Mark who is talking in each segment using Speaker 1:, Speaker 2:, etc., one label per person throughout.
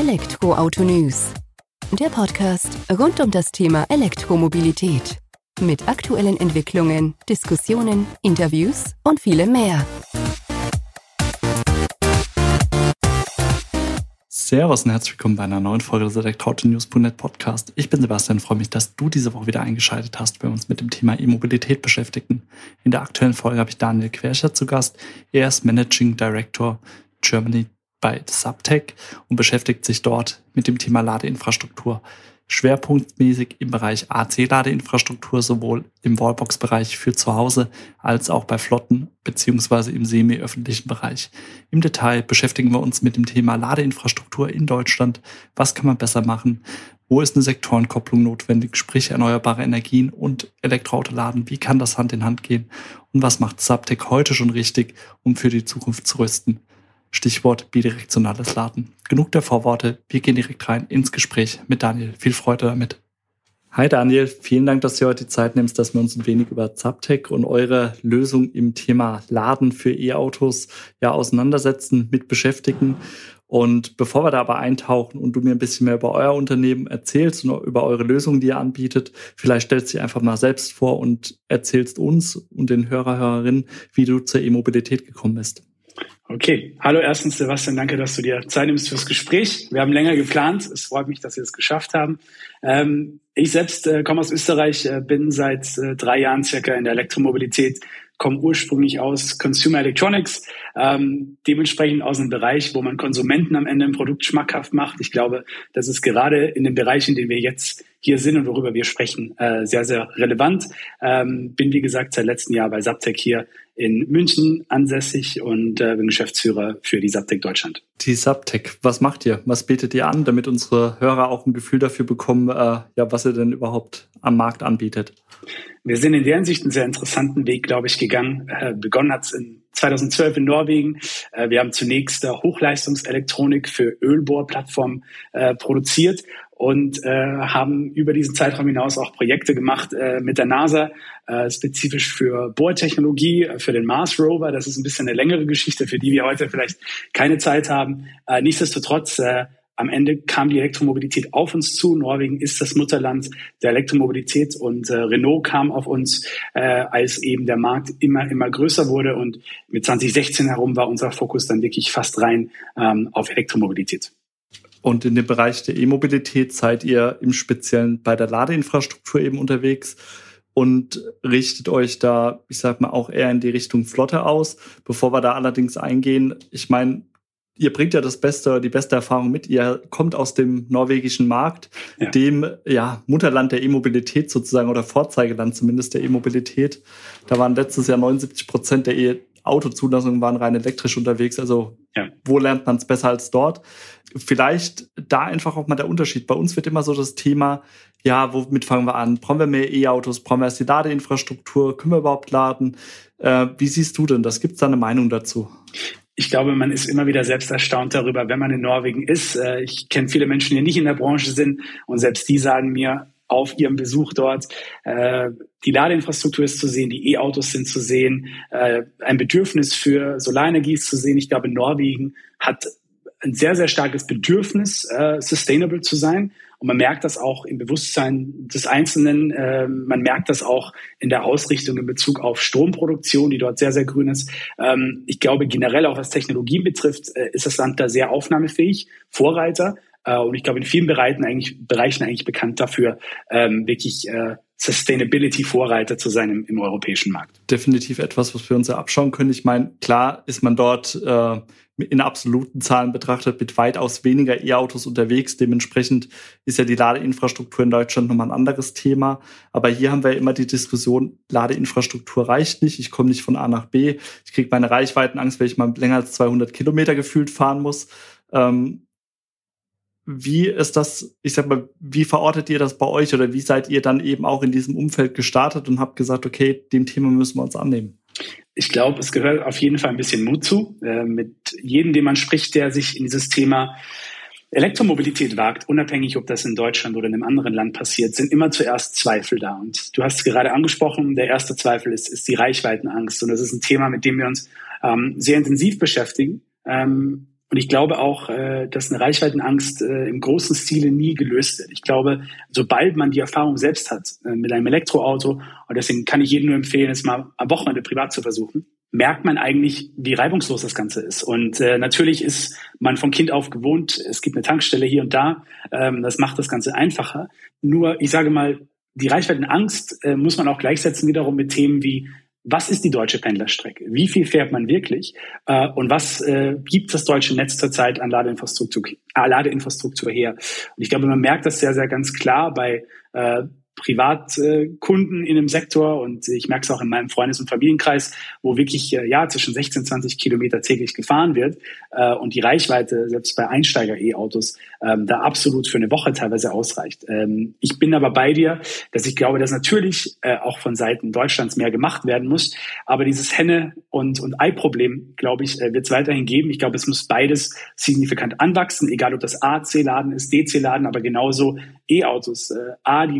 Speaker 1: Elektroauto News. Der Podcast rund um das Thema Elektromobilität. Mit aktuellen Entwicklungen, Diskussionen, Interviews und vielem mehr.
Speaker 2: Servus und herzlich willkommen bei einer neuen Folge des Elektroauto-News.net Podcast. Ich bin Sebastian freue mich, dass du diese Woche wieder eingeschaltet hast, wir uns mit dem Thema E-Mobilität beschäftigen. In der aktuellen Folge habe ich Daniel Querscher zu Gast. Er ist Managing Director Germany bei Subtech und beschäftigt sich dort mit dem Thema Ladeinfrastruktur schwerpunktmäßig im Bereich AC-Ladeinfrastruktur, sowohl im Wallbox-Bereich für zu Hause als auch bei Flotten beziehungsweise im semi-öffentlichen Bereich. Im Detail beschäftigen wir uns mit dem Thema Ladeinfrastruktur in Deutschland. Was kann man besser machen? Wo ist eine Sektorenkopplung notwendig, sprich erneuerbare Energien und Elektroautoladen? Wie kann das Hand in Hand gehen? Und was macht Subtech heute schon richtig, um für die Zukunft zu rüsten? Stichwort bidirektionales Laden. Genug der Vorworte, wir gehen direkt rein ins Gespräch mit Daniel. Viel Freude damit. Hi Daniel, vielen Dank, dass du heute die Zeit nimmst, dass wir uns ein wenig über Zaptec und eure Lösung im Thema Laden für E-Autos ja auseinandersetzen, mit beschäftigen. Und bevor wir da aber eintauchen und du mir ein bisschen mehr über euer Unternehmen erzählst und über eure Lösung, die ihr anbietet, vielleicht stellst du dich einfach mal selbst vor und erzählst uns und den Hörer, Hörerinnen, wie du zur E-Mobilität gekommen bist.
Speaker 3: Okay, hallo erstens Sebastian, danke, dass du dir Zeit nimmst fürs Gespräch. Wir haben länger geplant. Es freut mich, dass wir es geschafft haben. Ähm, ich selbst äh, komme aus Österreich, äh, bin seit äh, drei Jahren circa in der Elektromobilität, komme ursprünglich aus Consumer Electronics, ähm, dementsprechend aus einem Bereich, wo man Konsumenten am Ende ein Produkt schmackhaft macht. Ich glaube, das ist gerade in dem Bereich, in dem wir jetzt hier sind und worüber wir sprechen, äh, sehr, sehr relevant. Ähm, bin, wie gesagt, seit letztem Jahr bei Subtech hier in München ansässig und äh, bin Geschäftsführer für die Subtech Deutschland.
Speaker 2: Die Subtech, was macht ihr? Was bietet ihr an, damit unsere Hörer auch ein Gefühl dafür bekommen, äh, ja, was ihr denn überhaupt am Markt anbietet?
Speaker 3: Wir sind in der Hinsicht einen sehr interessanten Weg, glaube ich, gegangen. Äh, begonnen hat es in 2012 in Norwegen. Äh, wir haben zunächst äh, Hochleistungselektronik für Ölbohrplattformen äh, produziert und äh, haben über diesen Zeitraum hinaus auch Projekte gemacht äh, mit der NASA, äh, spezifisch für Bohrtechnologie, äh, für den Mars Rover. Das ist ein bisschen eine längere Geschichte, für die wir heute vielleicht keine Zeit haben. Äh, nichtsdestotrotz, äh, am Ende kam die Elektromobilität auf uns zu. Norwegen ist das Mutterland der Elektromobilität und äh, Renault kam auf uns, äh, als eben der Markt immer, immer größer wurde. Und mit 2016 herum war unser Fokus dann wirklich fast rein ähm, auf Elektromobilität.
Speaker 2: Und in dem Bereich der E-Mobilität seid ihr im Speziellen bei der Ladeinfrastruktur eben unterwegs und richtet euch da, ich sag mal, auch eher in die Richtung Flotte aus. Bevor wir da allerdings eingehen, ich meine, ihr bringt ja das beste, die beste Erfahrung mit. Ihr kommt aus dem norwegischen Markt, ja. dem ja, Mutterland der E-Mobilität sozusagen oder Vorzeigeland zumindest der E-Mobilität. Da waren letztes Jahr 79 Prozent der e Autozulassungen waren rein elektrisch unterwegs. Also. Wo lernt man es besser als dort? Vielleicht da einfach auch mal der Unterschied. Bei uns wird immer so das Thema, ja, womit fangen wir an? Brauchen wir mehr E-Autos? Brauchen wir erst die Ladeinfrastruktur? Können wir überhaupt laden? Äh, wie siehst du denn das? Gibt es da eine Meinung dazu?
Speaker 3: Ich glaube, man ist immer wieder selbst erstaunt darüber, wenn man in Norwegen ist. Äh, ich kenne viele Menschen, die nicht in der Branche sind und selbst die sagen mir, auf ihrem Besuch dort. Äh, die Ladeinfrastruktur ist zu sehen, die E-Autos sind zu sehen, äh, ein Bedürfnis für Solarenergie ist zu sehen. Ich glaube, Norwegen hat ein sehr, sehr starkes Bedürfnis, äh, sustainable zu sein. Und man merkt das auch im Bewusstsein des Einzelnen. Äh, man merkt das auch in der Ausrichtung in Bezug auf Stromproduktion, die dort sehr, sehr grün ist. Ähm, ich glaube, generell auch was Technologien betrifft, äh, ist das Land da sehr aufnahmefähig, Vorreiter. Äh, und ich glaube, in vielen Bereichen eigentlich, Bereichen eigentlich bekannt dafür, ähm, wirklich äh, Sustainability-Vorreiter zu sein im, im, europäischen Markt.
Speaker 2: Definitiv etwas, was wir uns ja abschauen können. Ich meine, klar ist man dort äh, in absoluten Zahlen betrachtet mit weitaus weniger E-Autos unterwegs. Dementsprechend ist ja die Ladeinfrastruktur in Deutschland nochmal ein anderes Thema. Aber hier haben wir immer die Diskussion, Ladeinfrastruktur reicht nicht. Ich komme nicht von A nach B. Ich kriege meine Reichweitenangst, wenn ich mal länger als 200 Kilometer gefühlt fahren muss. Ähm, wie ist das, ich sag mal, wie verortet ihr das bei euch oder wie seid ihr dann eben auch in diesem Umfeld gestartet und habt gesagt, okay, dem Thema müssen wir uns annehmen?
Speaker 3: Ich glaube, es gehört auf jeden Fall ein bisschen Mut zu. Äh, mit jedem, dem man spricht, der sich in dieses Thema Elektromobilität wagt, unabhängig, ob das in Deutschland oder in einem anderen Land passiert, sind immer zuerst Zweifel da. Und du hast es gerade angesprochen, der erste Zweifel ist, ist die Reichweitenangst. Und das ist ein Thema, mit dem wir uns ähm, sehr intensiv beschäftigen. Ähm, Und ich glaube auch, äh, dass eine Reichweitenangst äh, im großen Stile nie gelöst wird. Ich glaube, sobald man die Erfahrung selbst hat äh, mit einem Elektroauto, und deswegen kann ich jedem nur empfehlen, es mal am Wochenende privat zu versuchen, merkt man eigentlich, wie reibungslos das Ganze ist. Und äh, natürlich ist man von Kind auf gewohnt, es gibt eine Tankstelle hier und da, ähm, das macht das Ganze einfacher. Nur, ich sage mal, die Reichweitenangst äh, muss man auch gleichsetzen wiederum mit Themen wie was ist die deutsche Pendlerstrecke? Wie viel fährt man wirklich? Äh, und was äh, gibt das deutsche Netz zurzeit an Ladeinfrastruktur, äh, Ladeinfrastruktur her? Und ich glaube, man merkt das sehr, sehr ganz klar bei äh, Privatkunden in dem Sektor und ich merke es auch in meinem Freundes- und Familienkreis, wo wirklich äh, ja zwischen 16 20 Kilometer täglich gefahren wird äh, und die Reichweite selbst bei Einsteiger-E-Autos ähm, da absolut für eine Woche teilweise ausreicht. Ähm, ich bin aber bei dir, dass ich glaube, dass natürlich äh, auch von Seiten Deutschlands mehr gemacht werden muss, aber dieses Henne- und, und Ei-Problem, glaube ich, wird es weiterhin geben. Ich glaube, es muss beides signifikant anwachsen, egal ob das AC-Laden ist, DC-Laden, aber genauso E-Autos. A, die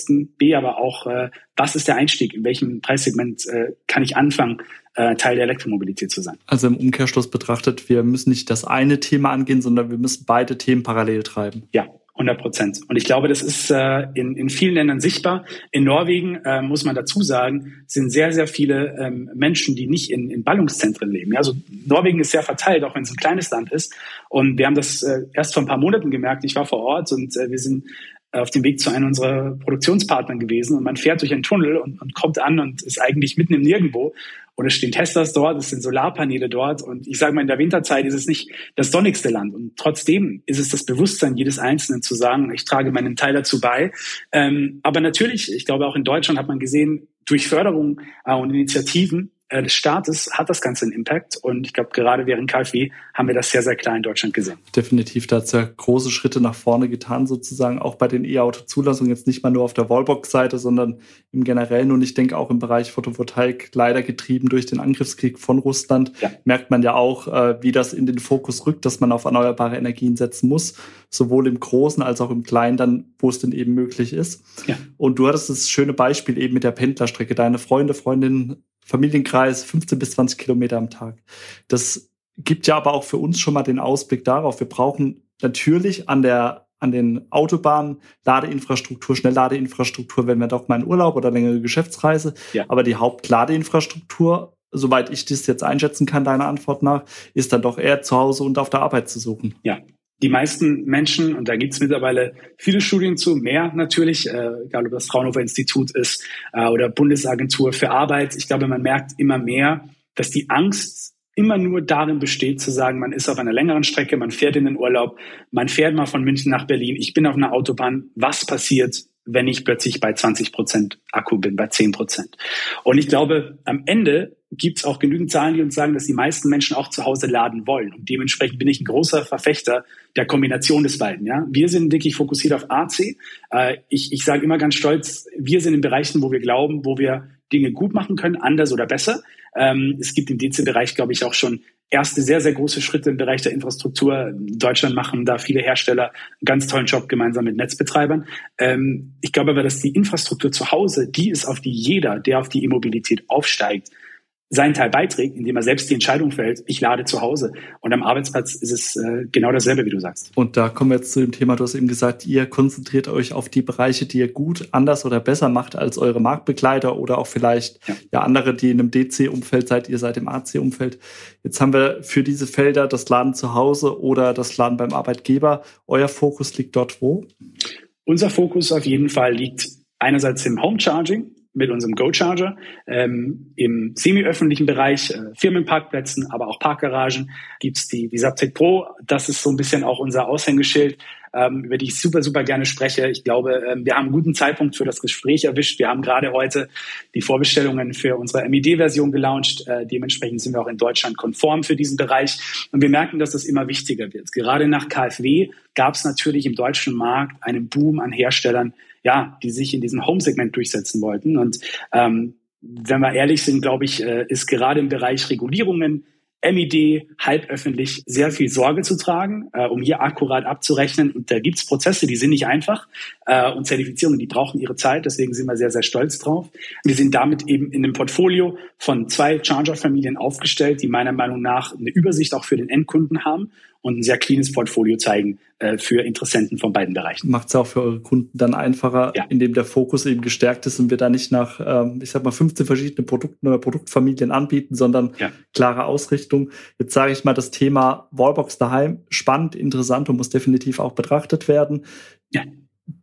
Speaker 3: Lieferfristen, B, aber auch, äh, was ist der Einstieg? In welchem Preissegment äh, kann ich anfangen, äh, Teil der Elektromobilität zu sein?
Speaker 2: Also im Umkehrschluss betrachtet, wir müssen nicht das eine Thema angehen, sondern wir müssen beide Themen parallel treiben.
Speaker 3: Ja, 100 Prozent. Und ich glaube, das ist äh, in, in vielen Ländern sichtbar. In Norwegen, äh, muss man dazu sagen, sind sehr, sehr viele ähm, Menschen, die nicht in, in Ballungszentren leben. Ja, also Norwegen ist sehr verteilt, auch wenn es ein kleines Land ist. Und wir haben das äh, erst vor ein paar Monaten gemerkt. Ich war vor Ort und äh, wir sind auf dem Weg zu einem unserer Produktionspartner gewesen. Und man fährt durch einen Tunnel und, und kommt an und ist eigentlich mitten im Nirgendwo. Und es stehen Teslas dort, es sind Solarpaneele dort. Und ich sage mal, in der Winterzeit ist es nicht das sonnigste Land. Und trotzdem ist es das Bewusstsein jedes Einzelnen zu sagen, ich trage meinen Teil dazu bei. Ähm, aber natürlich, ich glaube auch in Deutschland hat man gesehen, durch Förderung äh, und Initiativen äh, des Staates hat das Ganze einen Impact. Und ich glaube, gerade während KfW haben wir das sehr, sehr klar in Deutschland gesehen.
Speaker 2: Definitiv, da hat es ja große Schritte nach vorne getan, sozusagen auch bei den E-Auto-Zulassungen, jetzt nicht mal nur auf der Wallbox-Seite, sondern im Generellen. Und ich denke auch im Bereich Photovoltaik, leider getrieben durch den Angriffskrieg von Russland, ja. merkt man ja auch, äh, wie das in den Fokus rückt, dass man auf erneuerbare Energien setzen muss, sowohl im Großen als auch im Kleinen, dann, wo es denn eben möglich ist. Ja. Und du hattest das schöne Beispiel eben mit der Pendlerstrecke. Deine Freunde, Freundinnen Familienkreis 15 bis 20 Kilometer am Tag. Das gibt ja aber auch für uns schon mal den Ausblick darauf. Wir brauchen natürlich an der an den Autobahnen Ladeinfrastruktur, Schnellladeinfrastruktur, wenn wir doch mal in Urlaub oder längere Geschäftsreise. Ja. Aber die Hauptladeinfrastruktur, soweit ich das jetzt einschätzen kann, deiner Antwort nach, ist dann doch eher zu Hause und auf der Arbeit zu suchen.
Speaker 3: Ja, die meisten Menschen, und da gibt es mittlerweile viele Studien zu, mehr natürlich, äh, egal ob das Fraunhofer Institut ist äh, oder Bundesagentur für Arbeit, ich glaube, man merkt immer mehr, dass die Angst immer nur darin besteht, zu sagen, man ist auf einer längeren Strecke, man fährt in den Urlaub, man fährt mal von München nach Berlin, ich bin auf einer Autobahn, was passiert, wenn ich plötzlich bei 20 Prozent Akku bin, bei 10 Prozent? Und ich glaube, am Ende gibt es auch genügend Zahlen, die uns sagen, dass die meisten Menschen auch zu Hause laden wollen. Und dementsprechend bin ich ein großer Verfechter der Kombination des beiden. Ja? Wir sind wirklich fokussiert auf AC. Äh, ich ich sage immer ganz stolz, wir sind in Bereichen, wo wir glauben, wo wir Dinge gut machen können, anders oder besser. Ähm, es gibt im DC-Bereich, glaube ich, auch schon erste sehr, sehr große Schritte im Bereich der Infrastruktur. In Deutschland machen da viele Hersteller einen ganz tollen Job gemeinsam mit Netzbetreibern. Ähm, ich glaube aber, dass die Infrastruktur zu Hause, die ist, auf die jeder, der auf die E-Mobilität aufsteigt, seinen Teil beiträgt, indem er selbst die Entscheidung fällt, ich lade zu Hause. Und am Arbeitsplatz ist es äh, genau dasselbe, wie du sagst.
Speaker 2: Und da kommen wir jetzt zu dem Thema, du hast eben gesagt, ihr konzentriert euch auf die Bereiche, die ihr gut, anders oder besser macht als eure Marktbegleiter oder auch vielleicht ja, ja andere, die in einem DC-Umfeld seid, ihr seid im AC-Umfeld. Jetzt haben wir für diese Felder das Laden zu Hause oder das Laden beim Arbeitgeber. Euer Fokus liegt dort wo?
Speaker 3: Unser Fokus auf jeden Fall liegt einerseits im Home Charging, mit unserem Go-Charger ähm, im semi-öffentlichen Bereich, äh, Firmenparkplätzen, aber auch Parkgaragen gibt's die, die Subtech Pro. Das ist so ein bisschen auch unser Aushängeschild, ähm, über die ich super, super gerne spreche. Ich glaube, ähm, wir haben einen guten Zeitpunkt für das Gespräch erwischt. Wir haben gerade heute die Vorbestellungen für unsere MED-Version gelauncht. Äh, dementsprechend sind wir auch in Deutschland konform für diesen Bereich. Und wir merken, dass das immer wichtiger wird. Gerade nach KfW gab es natürlich im deutschen Markt einen Boom an Herstellern, ja, die sich in diesem Home-Segment durchsetzen wollten. Und ähm, wenn wir ehrlich sind, glaube ich, äh, ist gerade im Bereich Regulierungen MID halböffentlich sehr viel Sorge zu tragen, äh, um hier akkurat abzurechnen. Und da gibt's Prozesse, die sind nicht einfach. äh, und Zertifizierungen, die brauchen ihre Zeit, deswegen sind wir sehr, sehr stolz drauf. Wir sind damit eben in einem Portfolio von zwei Charger-Familien aufgestellt, die meiner Meinung nach eine Übersicht auch für den Endkunden haben und ein sehr cleanes Portfolio zeigen äh, für Interessenten von beiden Bereichen.
Speaker 2: Macht es auch für eure Kunden dann einfacher, ja. indem der Fokus eben gestärkt ist und wir da nicht nach, ähm, ich sag mal, 15 verschiedene Produkten oder Produktfamilien anbieten, sondern ja. klare Ausrichtung. Jetzt sage ich mal, das Thema Wallbox daheim, spannend, interessant und muss definitiv auch betrachtet werden. Ja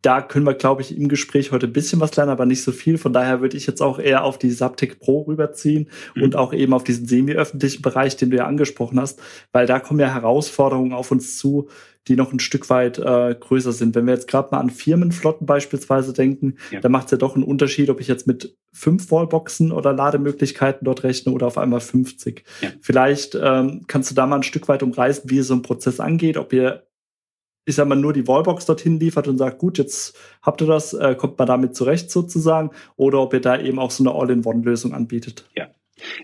Speaker 2: da können wir, glaube ich, im Gespräch heute ein bisschen was lernen, aber nicht so viel. Von daher würde ich jetzt auch eher auf die Subtech Pro rüberziehen mhm. und auch eben auf diesen semi-öffentlichen Bereich, den du ja angesprochen hast, weil da kommen ja Herausforderungen auf uns zu, die noch ein Stück weit äh, größer sind. Wenn wir jetzt gerade mal an Firmenflotten beispielsweise denken, ja. dann macht es ja doch einen Unterschied, ob ich jetzt mit fünf Wallboxen oder Lademöglichkeiten dort rechne oder auf einmal 50. Ja. Vielleicht ähm, kannst du da mal ein Stück weit umreißen, wie so ein Prozess angeht, ob ihr ich sag mal, nur die Wallbox dorthin liefert und sagt, gut, jetzt habt ihr das, äh, kommt man damit zurecht sozusagen, oder ob ihr da eben auch so eine All-in-One-Lösung anbietet.
Speaker 3: Ja,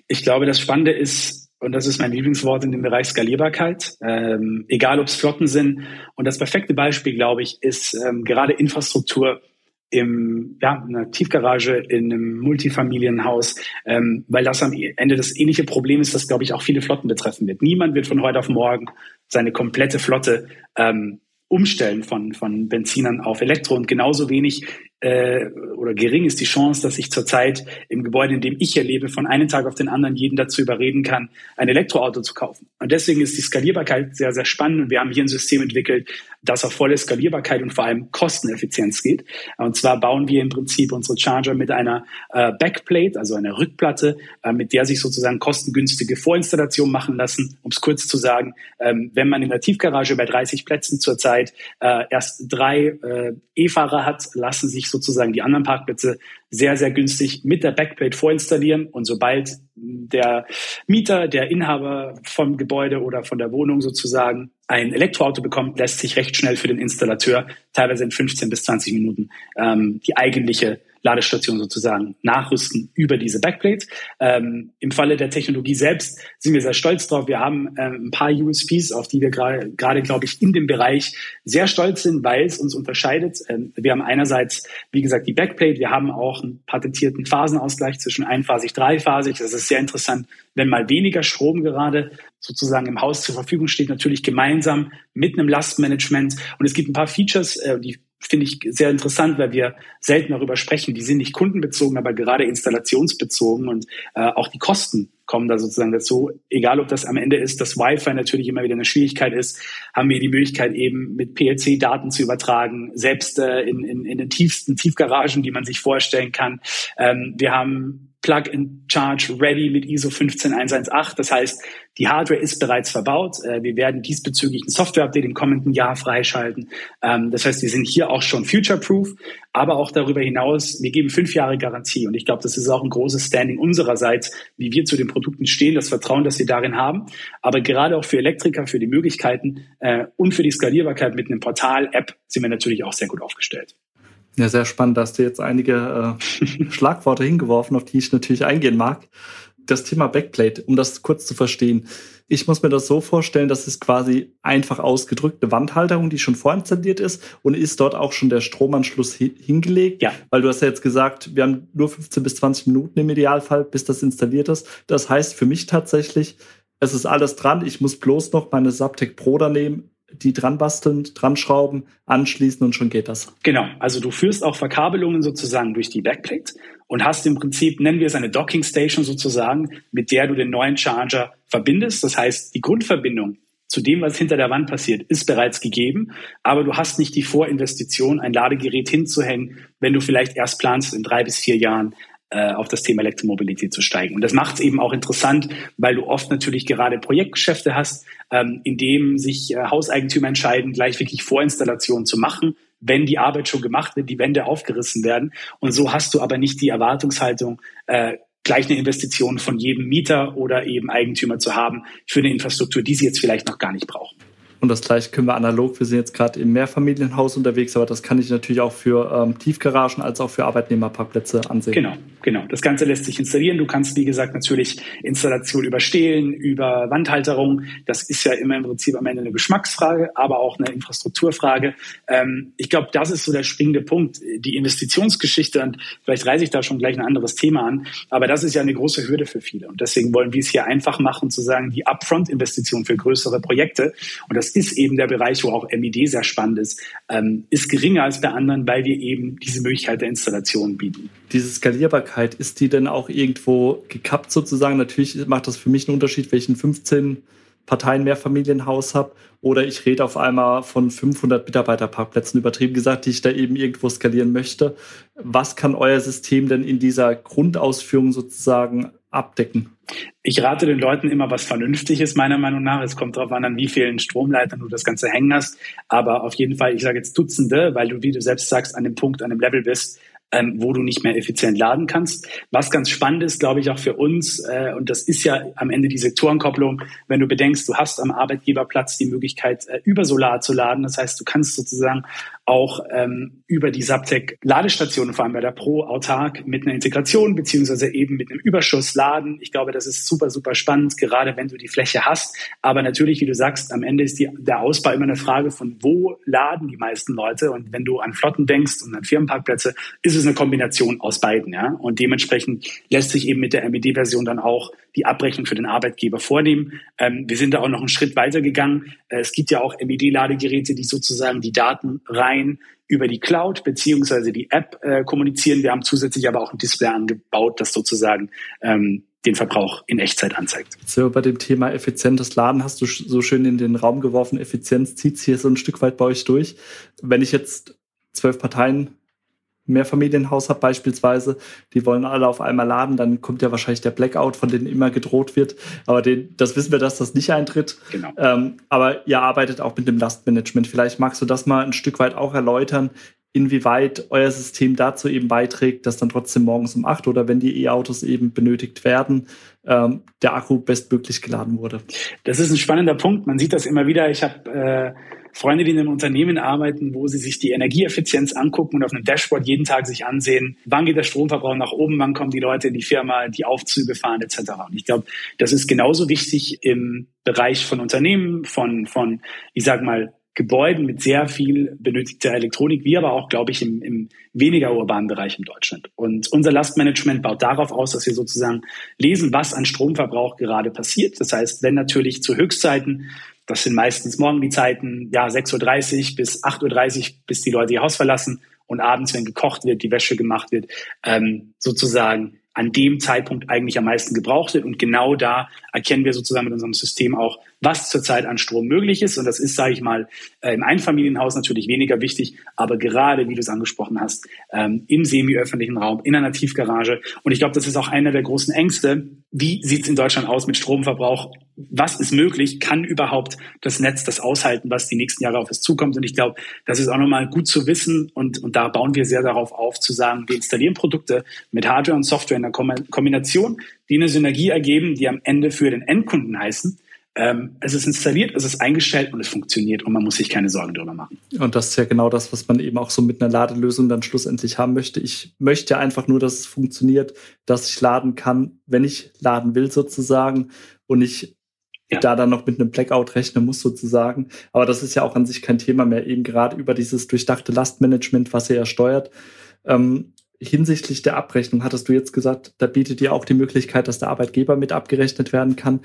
Speaker 3: ich glaube, das Spannende ist, und das ist mein Lieblingswort in dem Bereich Skalierbarkeit, ähm, egal ob es Flotten sind. Und das perfekte Beispiel, glaube ich, ist ähm, gerade Infrastruktur im, ja, in einer Tiefgarage, in einem Multifamilienhaus, ähm, weil das am Ende das ähnliche Problem ist, das, glaube ich, auch viele Flotten betreffen wird. Niemand wird von heute auf morgen seine komplette Flotte ähm, Umstellen von, von Benzinern auf Elektro und genauso wenig äh, oder gering ist die Chance, dass ich zurzeit im Gebäude, in dem ich hier lebe, von einem Tag auf den anderen jeden dazu überreden kann, ein Elektroauto zu kaufen. Und deswegen ist die Skalierbarkeit sehr, sehr spannend. Und wir haben hier ein System entwickelt, das auf volle Skalierbarkeit und vor allem Kosteneffizienz geht. Und zwar bauen wir im Prinzip unsere Charger mit einer äh, Backplate, also einer Rückplatte, äh, mit der sich sozusagen kostengünstige Vorinstallationen machen lassen. Um es kurz zu sagen, ähm, wenn man in der Tiefgarage bei 30 Plätzen zurzeit äh, erst drei äh, E-Fahrer hat, lassen sich sozusagen die anderen Parkplätze sehr, sehr günstig mit der Backplate vorinstallieren. Und sobald der Mieter, der Inhaber vom Gebäude oder von der Wohnung sozusagen ein Elektroauto bekommt, lässt sich recht schnell für den Installateur, teilweise in 15 bis 20 Minuten, ähm, die eigentliche Ladestation sozusagen nachrüsten über diese Backplate. Ähm, Im Falle der Technologie selbst sind wir sehr stolz drauf. Wir haben ähm, ein paar USPs, auf die wir gerade, gerade glaube ich, in dem Bereich sehr stolz sind, weil es uns unterscheidet. Ähm, wir haben einerseits, wie gesagt, die Backplate. Wir haben auch einen patentierten Phasenausgleich zwischen einphasig, dreiphasig. Das ist sehr interessant, wenn mal weniger Strom gerade sozusagen im Haus zur Verfügung steht, natürlich gemeinsam mit einem Lastmanagement. Und es gibt ein paar Features, äh, die finde ich sehr interessant, weil wir selten darüber sprechen. Die sind nicht kundenbezogen, aber gerade installationsbezogen und äh, auch die Kosten kommen da sozusagen dazu. Egal, ob das am Ende ist, dass Wi-Fi natürlich immer wieder eine Schwierigkeit ist, haben wir die Möglichkeit eben mit PLC Daten zu übertragen, selbst äh, in, in, in den tiefsten Tiefgaragen, die man sich vorstellen kann. Ähm, wir haben Plug-in-Charge ready mit ISO 15118. Das heißt, die Hardware ist bereits verbaut. Äh, wir werden diesbezüglich ein Software-Update im kommenden Jahr freischalten. Ähm, das heißt, wir sind hier auch schon future-proof, aber auch darüber hinaus, wir geben fünf Jahre Garantie. Und ich glaube, das ist auch ein großes Standing unsererseits, wie wir zu den Produkten stehen, das Vertrauen, das wir darin haben. Aber gerade auch für Elektriker, für die Möglichkeiten äh, und für die Skalierbarkeit mit einem Portal-App sind wir natürlich auch sehr gut aufgestellt.
Speaker 2: Ja, sehr spannend. Da hast du jetzt einige äh, Schlagworte hingeworfen, auf die ich natürlich eingehen mag. Das Thema Backplate, um das kurz zu verstehen. Ich muss mir das so vorstellen, dass es quasi einfach ausgedrückte Wandhalterung, die schon vorinstalliert ist und ist dort auch schon der Stromanschluss hingelegt. Ja. Weil du hast ja jetzt gesagt, wir haben nur 15 bis 20 Minuten im Idealfall, bis das installiert ist. Das heißt für mich tatsächlich, es ist alles dran. Ich muss bloß noch meine Subtech Pro da nehmen, die dran basteln, dran schrauben, anschließen und schon geht das.
Speaker 3: Genau, also du führst auch Verkabelungen sozusagen durch die Backplate und hast im Prinzip, nennen wir es eine Docking Station sozusagen, mit der du den neuen Charger verbindest. Das heißt, die Grundverbindung zu dem, was hinter der Wand passiert, ist bereits gegeben, aber du hast nicht die Vorinvestition, ein Ladegerät hinzuhängen, wenn du vielleicht erst planst, in drei bis vier Jahren auf das Thema Elektromobilität zu steigen. Und das macht es eben auch interessant, weil du oft natürlich gerade Projektgeschäfte hast, ähm, in dem sich äh, Hauseigentümer entscheiden, gleich wirklich Vorinstallationen zu machen, wenn die Arbeit schon gemacht wird, die Wände aufgerissen werden. Und so hast du aber nicht die Erwartungshaltung, äh, gleich eine Investition von jedem Mieter oder eben Eigentümer zu haben für eine Infrastruktur, die sie jetzt vielleicht noch gar nicht brauchen.
Speaker 2: Und das gleiche können wir analog. Wir sind jetzt gerade im Mehrfamilienhaus unterwegs, aber das kann ich natürlich auch für ähm, Tiefgaragen als auch für Arbeitnehmerparkplätze ansehen.
Speaker 3: Genau, genau. Das Ganze lässt sich installieren. Du kannst, wie gesagt, natürlich Installation über Stehlen, über Wandhalterung. Das ist ja immer im Prinzip am Ende eine Geschmacksfrage, aber auch eine Infrastrukturfrage. Ähm, ich glaube, das ist so der springende Punkt. Die Investitionsgeschichte, und vielleicht reiße ich da schon gleich ein anderes Thema an, aber das ist ja eine große Hürde für viele. Und deswegen wollen wir es hier einfach machen, zu sagen, die Upfront-Investition für größere Projekte. Und das ist eben der Bereich, wo auch MED sehr spannend ist, ähm, ist geringer als bei anderen, weil wir eben diese Möglichkeit der Installation bieten.
Speaker 2: Diese Skalierbarkeit, ist die denn auch irgendwo gekappt sozusagen? Natürlich macht das für mich einen Unterschied, welchen 15 Parteien Mehrfamilienhaus habe oder ich rede auf einmal von 500 Mitarbeiterparkplätzen übertrieben gesagt, die ich da eben irgendwo skalieren möchte. Was kann euer System denn in dieser Grundausführung sozusagen abdecken?
Speaker 3: Ich rate den Leuten immer was Vernünftiges, meiner Meinung nach. Es kommt darauf an, an wie vielen Stromleitern du das Ganze hängen hast. Aber auf jeden Fall, ich sage jetzt Dutzende, weil du, wie du selbst sagst, an dem Punkt, an dem Level bist, ähm, wo du nicht mehr effizient laden kannst. Was ganz spannend ist, glaube ich, auch für uns, äh, und das ist ja am Ende die Sektorenkopplung, wenn du bedenkst, du hast am Arbeitgeberplatz die Möglichkeit, äh, über Solar zu laden. Das heißt, du kannst sozusagen auch ähm, über die Subtech Ladestationen, vor allem bei der Pro, autark mit einer Integration beziehungsweise eben mit einem Überschuss laden. Ich glaube, das ist super, super spannend, gerade wenn du die Fläche hast. Aber natürlich, wie du sagst, am Ende ist die, der Ausbau immer eine Frage von, wo laden die meisten Leute? Und wenn du an Flotten denkst und an Firmenparkplätze, ist es eine Kombination aus beiden. Ja? Und dementsprechend lässt sich eben mit der MED-Version dann auch die Abrechnung für den Arbeitgeber vornehmen. Ähm, wir sind da auch noch einen Schritt weiter gegangen. Äh, es gibt ja auch MED-Ladegeräte, die sozusagen die Daten rein über die Cloud beziehungsweise die App äh, kommunizieren. Wir haben zusätzlich aber auch ein Display angebaut, das sozusagen ähm, den Verbrauch in Echtzeit anzeigt.
Speaker 2: So, bei dem Thema effizientes Laden hast du so schön in den Raum geworfen. Effizienz zieht hier so ein Stück weit bei euch durch. Wenn ich jetzt zwölf Parteien Mehrfamilienhaus habe beispielsweise, die wollen alle auf einmal laden, dann kommt ja wahrscheinlich der Blackout, von dem immer gedroht wird. Aber den, das wissen wir, dass das nicht eintritt. Genau. Ähm, aber ihr arbeitet auch mit dem Lastmanagement. Vielleicht magst du das mal ein Stück weit auch erläutern, inwieweit euer System dazu eben beiträgt, dass dann trotzdem morgens um acht oder wenn die E-Autos eben benötigt werden, ähm, der Akku bestmöglich geladen wurde.
Speaker 3: Das ist ein spannender Punkt. Man sieht das immer wieder. Ich habe äh, Freunde, die in einem Unternehmen arbeiten, wo sie sich die Energieeffizienz angucken und auf einem Dashboard jeden Tag sich ansehen, wann geht der Stromverbrauch nach oben, wann kommen die Leute in die Firma, die Aufzüge fahren etc. Und ich glaube, das ist genauso wichtig im Bereich von Unternehmen, von, von ich sag mal, Gebäuden mit sehr viel benötigter Elektronik, wie aber auch, glaube ich, im, im weniger urbanen Bereich in Deutschland. Und unser Lastmanagement baut darauf aus, dass wir sozusagen lesen, was an Stromverbrauch gerade passiert. Das heißt, wenn natürlich zu Höchstzeiten das sind meistens morgen die Zeiten, ja, 6.30 Uhr bis 8.30 Uhr, bis die Leute ihr Haus verlassen und abends, wenn gekocht wird, die Wäsche gemacht wird, ähm, sozusagen an dem Zeitpunkt eigentlich am meisten gebraucht wird. Und genau da erkennen wir sozusagen mit unserem System auch, was zurzeit an Strom möglich ist. Und das ist, sage ich mal, äh, im Einfamilienhaus natürlich weniger wichtig, aber gerade, wie du es angesprochen hast, ähm, im semi-öffentlichen Raum, in einer Tiefgarage. Und ich glaube, das ist auch einer der großen Ängste. Wie sieht es in Deutschland aus mit Stromverbrauch? Was ist möglich? Kann überhaupt das Netz das aushalten, was die nächsten Jahre auf es zukommt? Und ich glaube, das ist auch nochmal gut zu wissen. Und, und da bauen wir sehr darauf auf, zu sagen, wir installieren Produkte mit Hardware und Software in einer Kombination, die eine Synergie ergeben, die am Ende für den Endkunden heißen, ähm, es ist installiert, es ist eingestellt und es funktioniert und man muss sich keine Sorgen darüber machen.
Speaker 2: Und das ist ja genau das, was man eben auch so mit einer Ladelösung dann schlussendlich haben möchte. Ich möchte einfach nur, dass es funktioniert, dass ich laden kann, wenn ich laden will sozusagen und ich ja. da dann noch mit einem Blackout rechnen muss sozusagen. Aber das ist ja auch an sich kein Thema mehr, eben gerade über dieses durchdachte Lastmanagement, was er ja steuert. Ähm, hinsichtlich der Abrechnung hattest du jetzt gesagt, da bietet ihr auch die Möglichkeit, dass der Arbeitgeber mit abgerechnet werden kann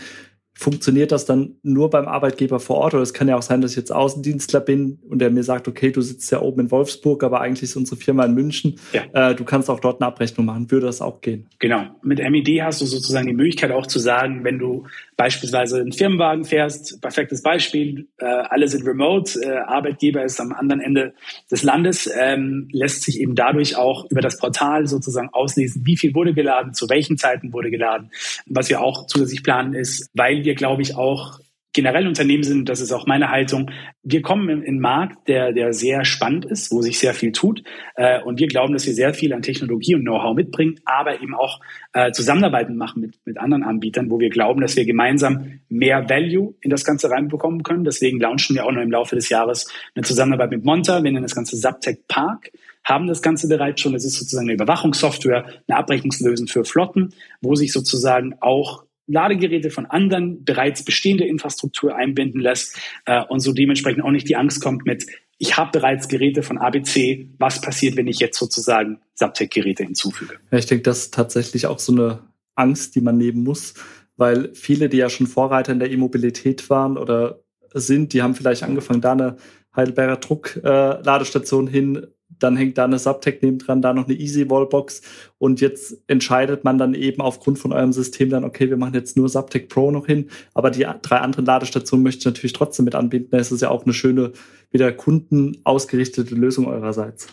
Speaker 2: funktioniert das dann nur beim Arbeitgeber vor Ort? Oder es kann ja auch sein, dass ich jetzt Außendienstler bin und der mir sagt, okay, du sitzt ja oben in Wolfsburg, aber eigentlich ist unsere Firma in München. Ja. Äh, du kannst auch dort eine Abrechnung machen. Würde das auch gehen?
Speaker 3: Genau. Mit MED hast du sozusagen die Möglichkeit auch zu sagen, wenn du beispielsweise einen Firmenwagen fährst, perfektes Beispiel, äh, alle sind remote, äh, Arbeitgeber ist am anderen Ende des Landes, ähm, lässt sich eben dadurch auch über das Portal sozusagen auslesen, wie viel wurde geladen, zu welchen Zeiten wurde geladen. Was wir auch zusätzlich planen ist, weil wir, glaube ich, auch generell Unternehmen sind, das ist auch meine Haltung, wir kommen in einen Markt, der, der sehr spannend ist, wo sich sehr viel tut. Äh, und wir glauben, dass wir sehr viel an Technologie und Know-how mitbringen, aber eben auch äh, Zusammenarbeiten machen mit, mit anderen Anbietern, wo wir glauben, dass wir gemeinsam mehr Value in das Ganze reinbekommen können. Deswegen launchen wir auch noch im Laufe des Jahres eine Zusammenarbeit mit Monta. Wir nennen das Ganze Subtech Park haben das Ganze bereits schon. Es ist sozusagen eine Überwachungssoftware, eine Abrechnungslösung für Flotten, wo sich sozusagen auch Ladegeräte von anderen bereits bestehende Infrastruktur einbinden lässt äh, und so dementsprechend auch nicht die Angst kommt mit, ich habe bereits Geräte von ABC, was passiert, wenn ich jetzt sozusagen Subtech-Geräte hinzufüge?
Speaker 2: Ja, ich denke, das ist tatsächlich auch so eine Angst, die man nehmen muss, weil viele, die ja schon Vorreiter in der E-Mobilität waren oder sind, die haben vielleicht angefangen, da eine Heidelberger Druckladestation äh, hin dann hängt da eine Subtech neben dran, da noch eine Easy Wallbox und jetzt entscheidet man dann eben aufgrund von eurem System dann, okay, wir machen jetzt nur Subtech Pro noch hin, aber die drei anderen Ladestationen möchte ich natürlich trotzdem mit anbieten. Es ist ja auch eine schöne, wieder kundenausgerichtete Lösung eurerseits.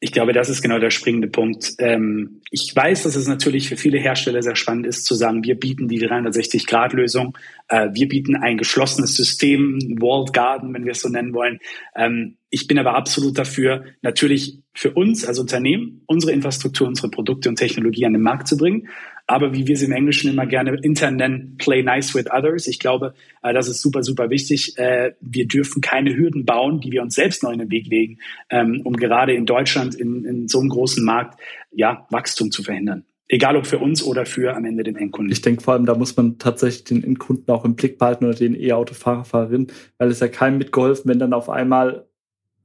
Speaker 3: Ich glaube, das ist genau der springende Punkt. Ähm, ich weiß, dass es natürlich für viele Hersteller sehr spannend ist, zu sagen, wir bieten die 360-Grad-Lösung, äh, wir bieten ein geschlossenes System, Walled Garden, wenn wir es so nennen wollen. Ähm, ich bin aber absolut dafür, natürlich für uns als Unternehmen unsere Infrastruktur, unsere Produkte und Technologie an den Markt zu bringen aber wie wir es im Englischen immer gerne intern nennen, play nice with others. Ich glaube, äh, das ist super, super wichtig. Äh, wir dürfen keine Hürden bauen, die wir uns selbst noch in den Weg legen, ähm, um gerade in Deutschland in, in so einem großen Markt ja, Wachstum zu verhindern. Egal ob für uns oder für am Ende den Endkunden.
Speaker 2: Ich denke vor allem, da muss man tatsächlich den Endkunden auch im Blick behalten oder den E-Autofahrer, Fahrerin, weil es ja keinem mitgeholfen, wenn dann auf einmal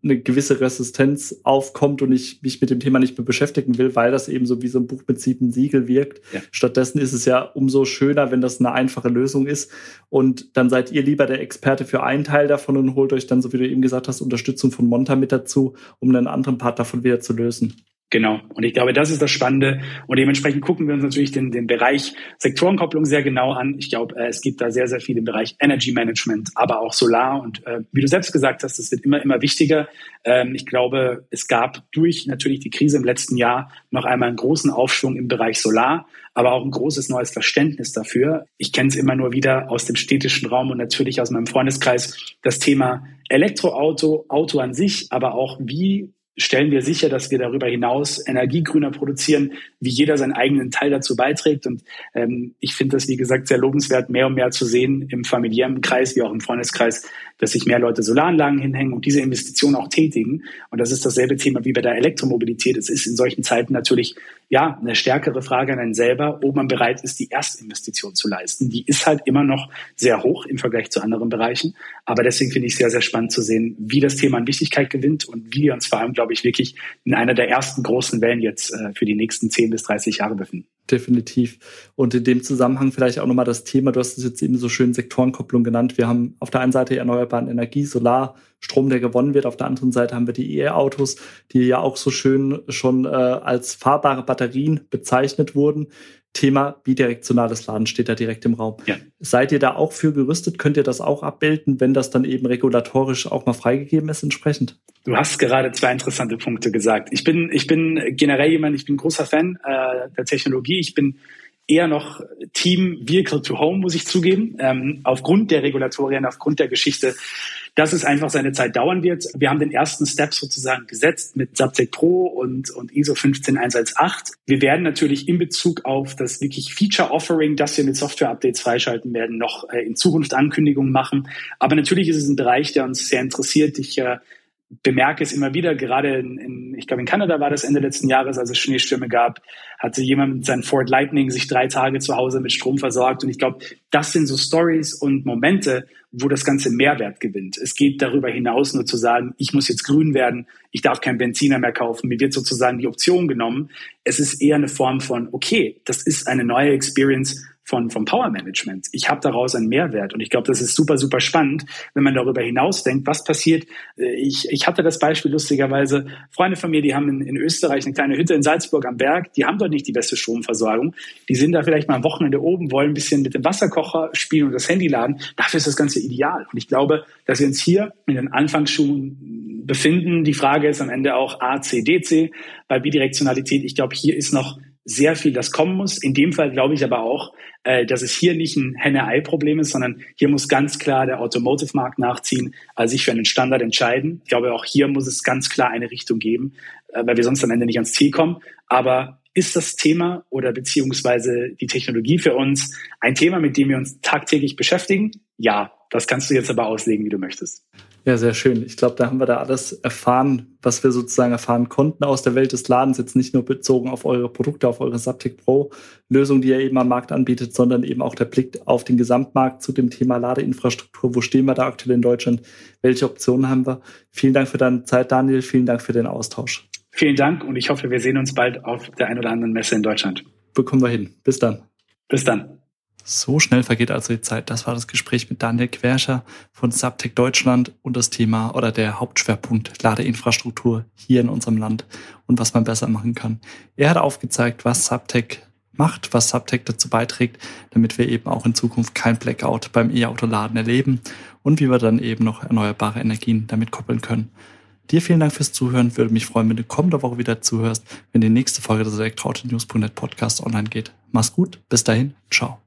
Speaker 2: eine gewisse Resistenz aufkommt und ich mich mit dem Thema nicht mehr beschäftigen will, weil das eben so wie so ein Buch mit sieben Siegel wirkt. Ja. Stattdessen ist es ja umso schöner, wenn das eine einfache Lösung ist. Und dann seid ihr lieber der Experte für einen Teil davon und holt euch dann, so wie du eben gesagt hast, Unterstützung von Monta mit dazu, um einen anderen Part davon wieder zu lösen.
Speaker 3: Genau. Und ich glaube, das ist das Spannende. Und dementsprechend gucken wir uns natürlich den, den Bereich Sektorenkopplung sehr genau an. Ich glaube, äh, es gibt da sehr, sehr viel im Bereich Energy Management, aber auch Solar. Und äh, wie du selbst gesagt hast, es wird immer, immer wichtiger. Ähm, ich glaube, es gab durch natürlich die Krise im letzten Jahr noch einmal einen großen Aufschwung im Bereich Solar, aber auch ein großes neues Verständnis dafür. Ich kenne es immer nur wieder aus dem städtischen Raum und natürlich aus meinem Freundeskreis. Das Thema Elektroauto, Auto an sich, aber auch wie stellen wir sicher, dass wir darüber hinaus energiegrüner produzieren, wie jeder seinen eigenen Teil dazu beiträgt. Und ähm, ich finde das, wie gesagt, sehr lobenswert, mehr und mehr zu sehen im familiären Kreis wie auch im Freundeskreis, dass sich mehr Leute Solaranlagen hinhängen und diese Investitionen auch tätigen. Und das ist dasselbe Thema wie bei der Elektromobilität. Es ist in solchen Zeiten natürlich ja eine stärkere Frage an einen selber, ob man bereit ist, die Erstinvestition zu leisten. Die ist halt immer noch sehr hoch im Vergleich zu anderen Bereichen. Aber deswegen finde ich sehr, sehr spannend zu sehen, wie das Thema an Wichtigkeit gewinnt und wie wir uns vor allem, glaube ich, wirklich in einer der ersten großen Wellen jetzt äh, für die nächsten 10 bis 30 Jahre befinden
Speaker 2: definitiv. Und in dem Zusammenhang vielleicht auch nochmal das Thema, du hast es jetzt eben so schön Sektorenkopplung genannt. Wir haben auf der einen Seite erneuerbare Energie, Solar, Strom, der gewonnen wird. Auf der anderen Seite haben wir die E-Autos, die ja auch so schön schon äh, als fahrbare Batterien bezeichnet wurden. Thema bidirektionales Laden steht da direkt im Raum. Ja. Seid ihr da auch für gerüstet? Könnt ihr das auch abbilden, wenn das dann eben regulatorisch auch mal freigegeben ist entsprechend?
Speaker 3: Du hast gerade zwei interessante Punkte gesagt. Ich bin, ich bin generell jemand, ich bin großer Fan äh, der Technologie. Ich bin eher noch Team Vehicle to Home, muss ich zugeben. Ähm, aufgrund der Regulatorien, aufgrund der Geschichte dass es einfach seine Zeit dauern wird. Wir haben den ersten Step sozusagen gesetzt mit Subtech Pro und, und ISO 15118. Wir werden natürlich in Bezug auf das wirklich Feature Offering, das wir mit Software Updates freischalten werden, noch äh, in Zukunft Ankündigungen machen. Aber natürlich ist es ein Bereich, der uns sehr interessiert. Ich äh, bemerke es immer wieder, gerade in, in, ich glaube in Kanada war das Ende letzten Jahres, als es Schneestürme gab, hatte jemand mit seinem Ford Lightning sich drei Tage zu Hause mit Strom versorgt. Und ich glaube, das sind so Stories und Momente, wo das Ganze Mehrwert gewinnt. Es geht darüber hinaus nur zu sagen, ich muss jetzt grün werden, ich darf kein Benziner mehr kaufen, mir wird sozusagen die Option genommen. Es ist eher eine Form von, okay, das ist eine neue Experience, von, vom Power Management. Ich habe daraus einen Mehrwert und ich glaube, das ist super, super spannend, wenn man darüber hinaus denkt, was passiert. Äh, ich, ich hatte das Beispiel lustigerweise, Freunde von mir, die haben in, in Österreich eine kleine Hütte in Salzburg am Berg, die haben dort nicht die beste Stromversorgung. Die sind da vielleicht mal am Wochenende oben, wollen ein bisschen mit dem Wasserkocher spielen und das Handy laden. Dafür ist das Ganze ideal. Und ich glaube, dass wir uns hier in den Anfangsschuhen befinden. Die Frage ist am Ende auch A, C, D, C. Bei Bidirektionalität, ich glaube, hier ist noch sehr viel, das kommen muss. In dem Fall glaube ich aber auch, äh, dass es hier nicht ein Henne-Ei-Problem ist, sondern hier muss ganz klar der Automotive-Markt nachziehen, also sich für einen Standard entscheiden. Ich glaube, auch hier muss es ganz klar eine Richtung geben, äh, weil wir sonst am Ende nicht ans Ziel kommen. Aber ist das Thema oder beziehungsweise die Technologie für uns ein Thema, mit dem wir uns tagtäglich beschäftigen? Ja, das kannst du jetzt aber auslegen, wie du möchtest.
Speaker 2: Ja, sehr schön. Ich glaube, da haben wir da alles erfahren, was wir sozusagen erfahren konnten aus der Welt des Ladens. Jetzt nicht nur bezogen auf eure Produkte, auf eure Saptic Pro Lösung, die ihr eben am Markt anbietet, sondern eben auch der Blick auf den Gesamtmarkt zu dem Thema Ladeinfrastruktur. Wo stehen wir da aktuell in Deutschland? Welche Optionen haben wir? Vielen Dank für deine Zeit, Daniel. Vielen Dank für den Austausch.
Speaker 3: Vielen Dank und ich hoffe, wir sehen uns bald auf der ein oder anderen Messe in Deutschland.
Speaker 2: Bekommen wir hin. Bis dann.
Speaker 3: Bis dann.
Speaker 2: So schnell vergeht also die Zeit. Das war das Gespräch mit Daniel Querscher von Subtech Deutschland und das Thema oder der Hauptschwerpunkt Ladeinfrastruktur hier in unserem Land und was man besser machen kann. Er hat aufgezeigt, was Subtech macht, was Subtech dazu beiträgt, damit wir eben auch in Zukunft kein Blackout beim E-Auto-Laden erleben und wie wir dann eben noch erneuerbare Energien damit koppeln können. Dir vielen Dank fürs Zuhören. Würde mich freuen, wenn du kommende Woche wieder zuhörst, wenn die nächste Folge des Elektroauto-News.net Podcast online geht. Mach's gut. Bis dahin. Ciao.